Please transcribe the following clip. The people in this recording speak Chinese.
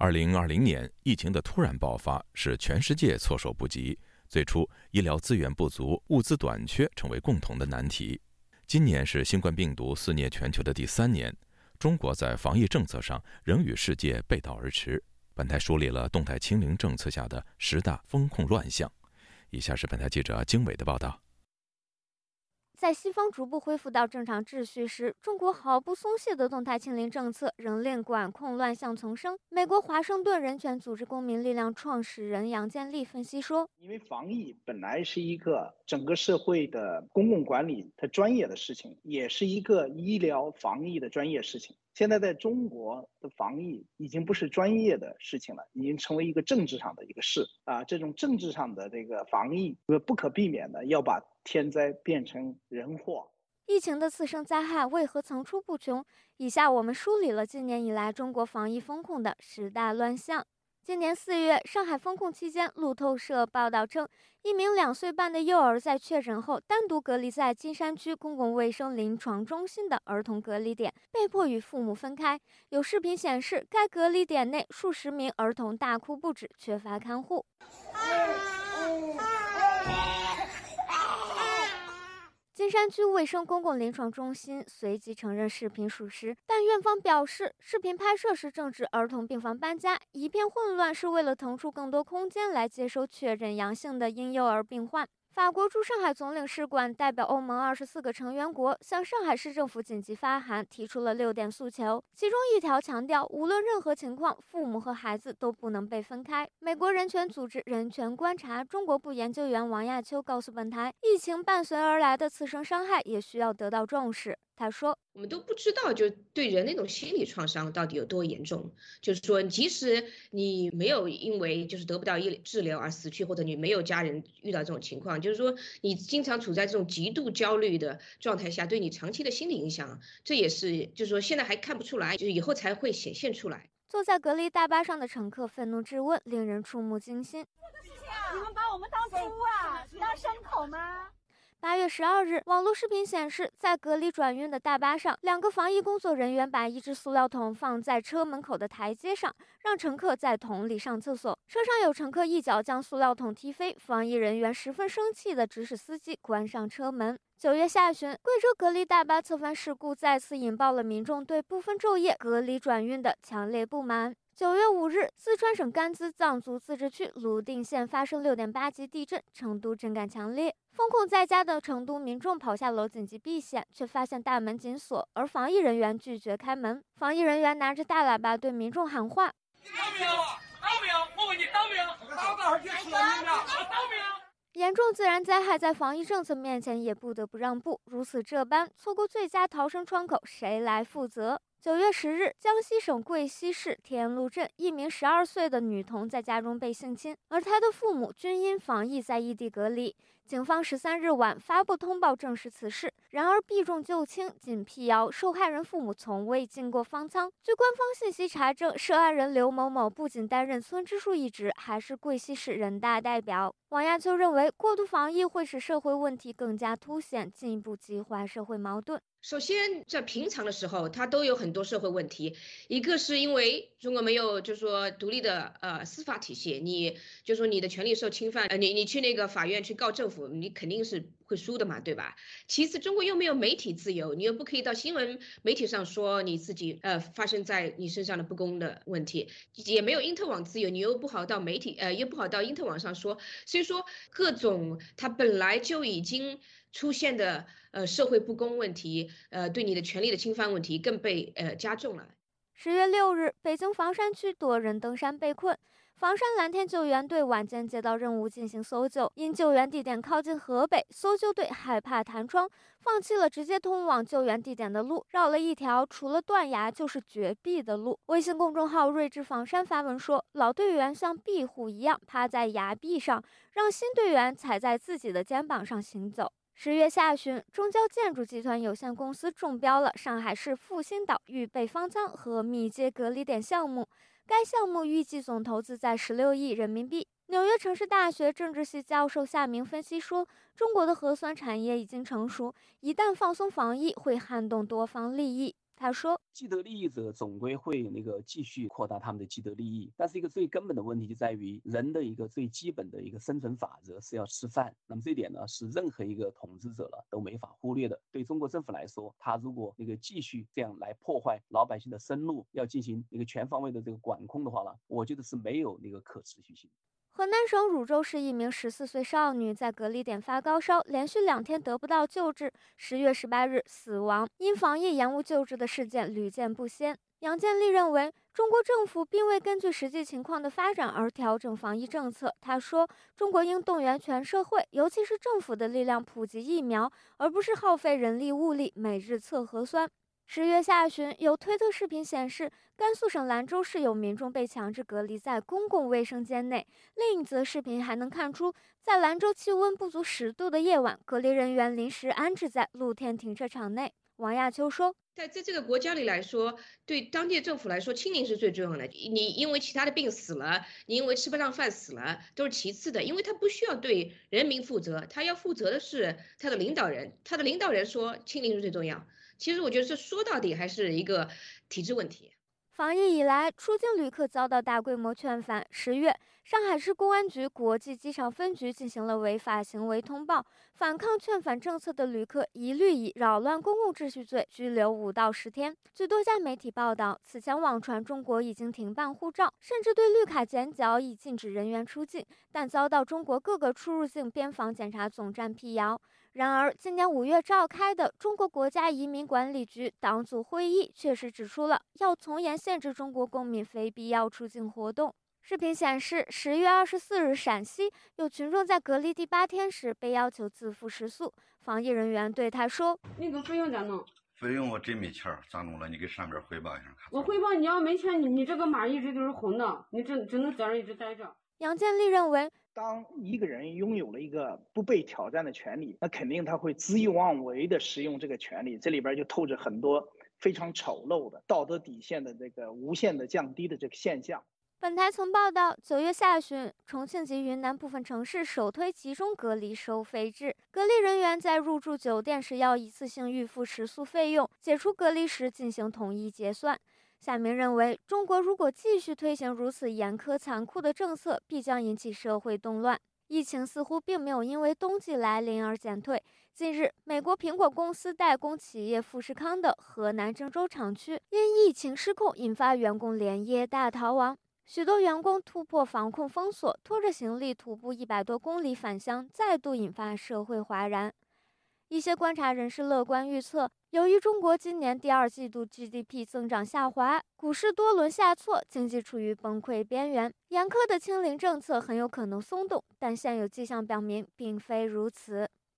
二零二零年疫情的突然爆发，使全世界措手不及。最初，医疗资源不足、物资短缺成为共同的难题。今年是新冠病毒肆虐全球的第三年，中国在防疫政策上仍与世界背道而驰。本台梳理了动态清零政策下的十大风控乱象。以下是本台记者经纬的报道。在西方逐步恢复到正常秩序时，中国毫不松懈的动态清零政策仍令管控乱象丛生。美国华盛顿人权组织公民力量创始人杨建立分析说：“因为防疫本来是一个整个社会的公共管理它专业的事情，也是一个医疗防疫的专业事情。”现在在中国的防疫已经不是专业的事情了，已经成为一个政治上的一个事啊！这种政治上的这个防疫，不可避免的要把天灾变成人祸。疫情的次生灾害为何层出不穷？以下我们梳理了今年以来中国防疫风控的十大乱象。今年四月，上海封控期间，路透社报道称，一名两岁半的幼儿在确诊后单独隔离在金山区公共卫生临床中心的儿童隔离点，被迫与父母分开。有视频显示，该隔离点内数十名儿童大哭不止，缺乏看护。山区卫生公共临床中心随即承认视频属实，但院方表示，视频拍摄时正值儿童病房搬家，一片混乱，是为了腾出更多空间来接收确诊阳性的婴幼儿病患。法国驻上海总领事馆代表欧盟二十四个成员国向上海市政府紧急发函，提出了六点诉求，其中一条强调，无论任何情况，父母和孩子都不能被分开。美国人权组织人权观察中国部研究员王亚秋告诉本台，疫情伴随而来的次生伤害也需要得到重视。他说：“我们都不知道，就对人那种心理创伤到底有多严重。就是说，即使你没有因为就是得不到医治疗而死去，或者你没有家人遇到这种情况，就是说你经常处在这种极度焦虑的状态下，对你长期的心理影响，这也是就是说现在还看不出来，就是以后才会显现出来。”坐在隔离大巴上的乘客愤怒质问，令人触目惊心：“你们把我们当猪啊？当牲口吗？”八月十二日，网络视频显示，在隔离转运的大巴上，两个防疫工作人员把一只塑料桶放在车门口的台阶上，让乘客在桶里上厕所。车上有乘客一脚将塑料桶踢飞，防疫人员十分生气地指使司机关上车门。九月下旬，贵州隔离大巴侧翻事故再次引爆了民众对部分昼夜隔离转运的强烈不满。九月五日，四川省甘孜藏族自治区泸定县发生六点八级地震，成都震感强烈。封控在家的成都民众跑下楼紧急避险，却发现大门紧锁，而防疫人员拒绝开门。防疫人员拿着大喇叭对民众喊话：“你当没有？当没有？我问你当没有？当多少天吃了你们？当没有？”严重自然灾害在防疫政策面前也不得不让步，如此这般，错过最佳逃生窗口，谁来负责？九月十日，江西省贵溪市天禄镇一名十二岁的女童在家中被性侵，而她的父母均因防疫在异地隔离。警方十三日晚发布通报证实此事，然而避重就轻，仅辟谣受害人父母从未进过方舱。据官方信息查证，涉案人刘某某不仅担任村支书一职，还是贵溪市人大代表。王亚秋认为，过度防疫会使社会问题更加凸显，进一步激化社会矛盾。首先，在平常的时候，它都有很多社会问题。一个是因为中国没有，就是说独立的呃司法体系，你就说你的权利受侵犯，呃，你你去那个法院去告政府，你肯定是会输的嘛，对吧？其次，中国又没有媒体自由，你又不可以到新闻媒体上说你自己呃发生在你身上的不公的问题，也没有因特网自由，你又不好到媒体呃又不好到因特网上说，所以说各种它本来就已经出现的。呃，社会不公问题，呃，对你的权利的侵犯问题更被呃加重了。十月六日，北京房山区多人登山被困，房山蓝天救援队晚间接到任务进行搜救，因救援地点靠近河北，搜救队害怕弹窗，放弃了直接通往救援地点的路，绕了一条除了断崖就是绝壁的路。微信公众号“睿智房山”发文说，老队员像壁虎一样趴在崖壁上，让新队员踩在自己的肩膀上行走。十月下旬，中交建筑集团有限公司中标了上海市复兴岛预备方舱和密接隔离点项目，该项目预计总投资在十六亿人民币。纽约城市大学政治系教授夏明分析说，中国的核酸产业已经成熟，一旦放松防疫，会撼动多方利益。他说：“既得利益者总归会那个继续扩大他们的既得利益，但是一个最根本的问题就在于人的一个最基本的一个生存法则是要吃饭。那么这一点呢，是任何一个统治者了都没法忽略的。对中国政府来说，他如果那个继续这样来破坏老百姓的生路，要进行一个全方位的这个管控的话呢，我觉得是没有那个可持续性。”河南省汝州市一名十四岁少女在隔离点发高烧，连续两天得不到救治，十月十八日死亡。因防疫延误救治的事件屡见不鲜。杨建立认为，中国政府并未根据实际情况的发展而调整防疫政策。他说，中国应动员全社会，尤其是政府的力量普及疫苗，而不是耗费人力物力每日测核酸。十月下旬，有推特视频显示，甘肃省兰州市有民众被强制隔离在公共卫生间内。另一则视频还能看出，在兰州气温不足十度的夜晚，隔离人员临时安置在露天停车场内。王亚秋说：“在在这个国家里来说，对当地政府来说，清零是最重要的。你因为其他的病死了，你因为吃不上饭死了，都是其次的，因为他不需要对人民负责，他要负责的是他的领导人。他的领导人说清零是最重要。”其实我觉得这说到底还是一个体制问题。防疫以来，出境旅客遭到大规模劝返。十月，上海市公安局国际机场分局进行了违法行为通报，反抗劝返政策的旅客一律以扰乱公共秩序罪拘留五到十天。据多家媒体报道，此前网传中国已经停办护照，甚至对绿卡剪角，以禁止人员出境，但遭到中国各个出入境边防检查总站辟谣。然而，今年五月召开的中国国家移民管理局党组会议确实指出了要从严限制中国公民非必要出境活动。视频显示，十月二十四日，陕西有群众在隔离第八天时被要求自付食宿，防疫人员对他说：“那个费用咋弄？费用我真没钱儿，咋弄了？你给上边汇报一下。我汇报，你要没钱，你你这个码一直都是红的，你只只能在这一直待着。”杨建立认为。当一个人拥有了一个不被挑战的权利，那肯定他会恣意妄为的使用这个权利，这里边就透着很多非常丑陋的道德底线的这个无限的降低的这个现象。本台曾报道，九月下旬，重庆及云南部分城市首推集中隔离收费制，隔离人员在入住酒店时要一次性预付食宿费用，解除隔离时进行统一结算。夏明认为，中国如果继续推行如此严苛残酷的政策，必将引起社会动乱。疫情似乎并没有因为冬季来临而减退。近日，美国苹果公司代工企业富士康的河南郑州厂区因疫情失控，引发员工连夜大逃亡，许多员工突破防控封锁，拖着行李徒步一百多公里返乡，再度引发社会哗然。一些观察人士乐观预测。由于中国今年第二季度 GDP 增长下滑，股市多轮下挫，经济处于崩溃边缘，严苛的清零政策很有可能松动。但现有迹象表明，并非如此。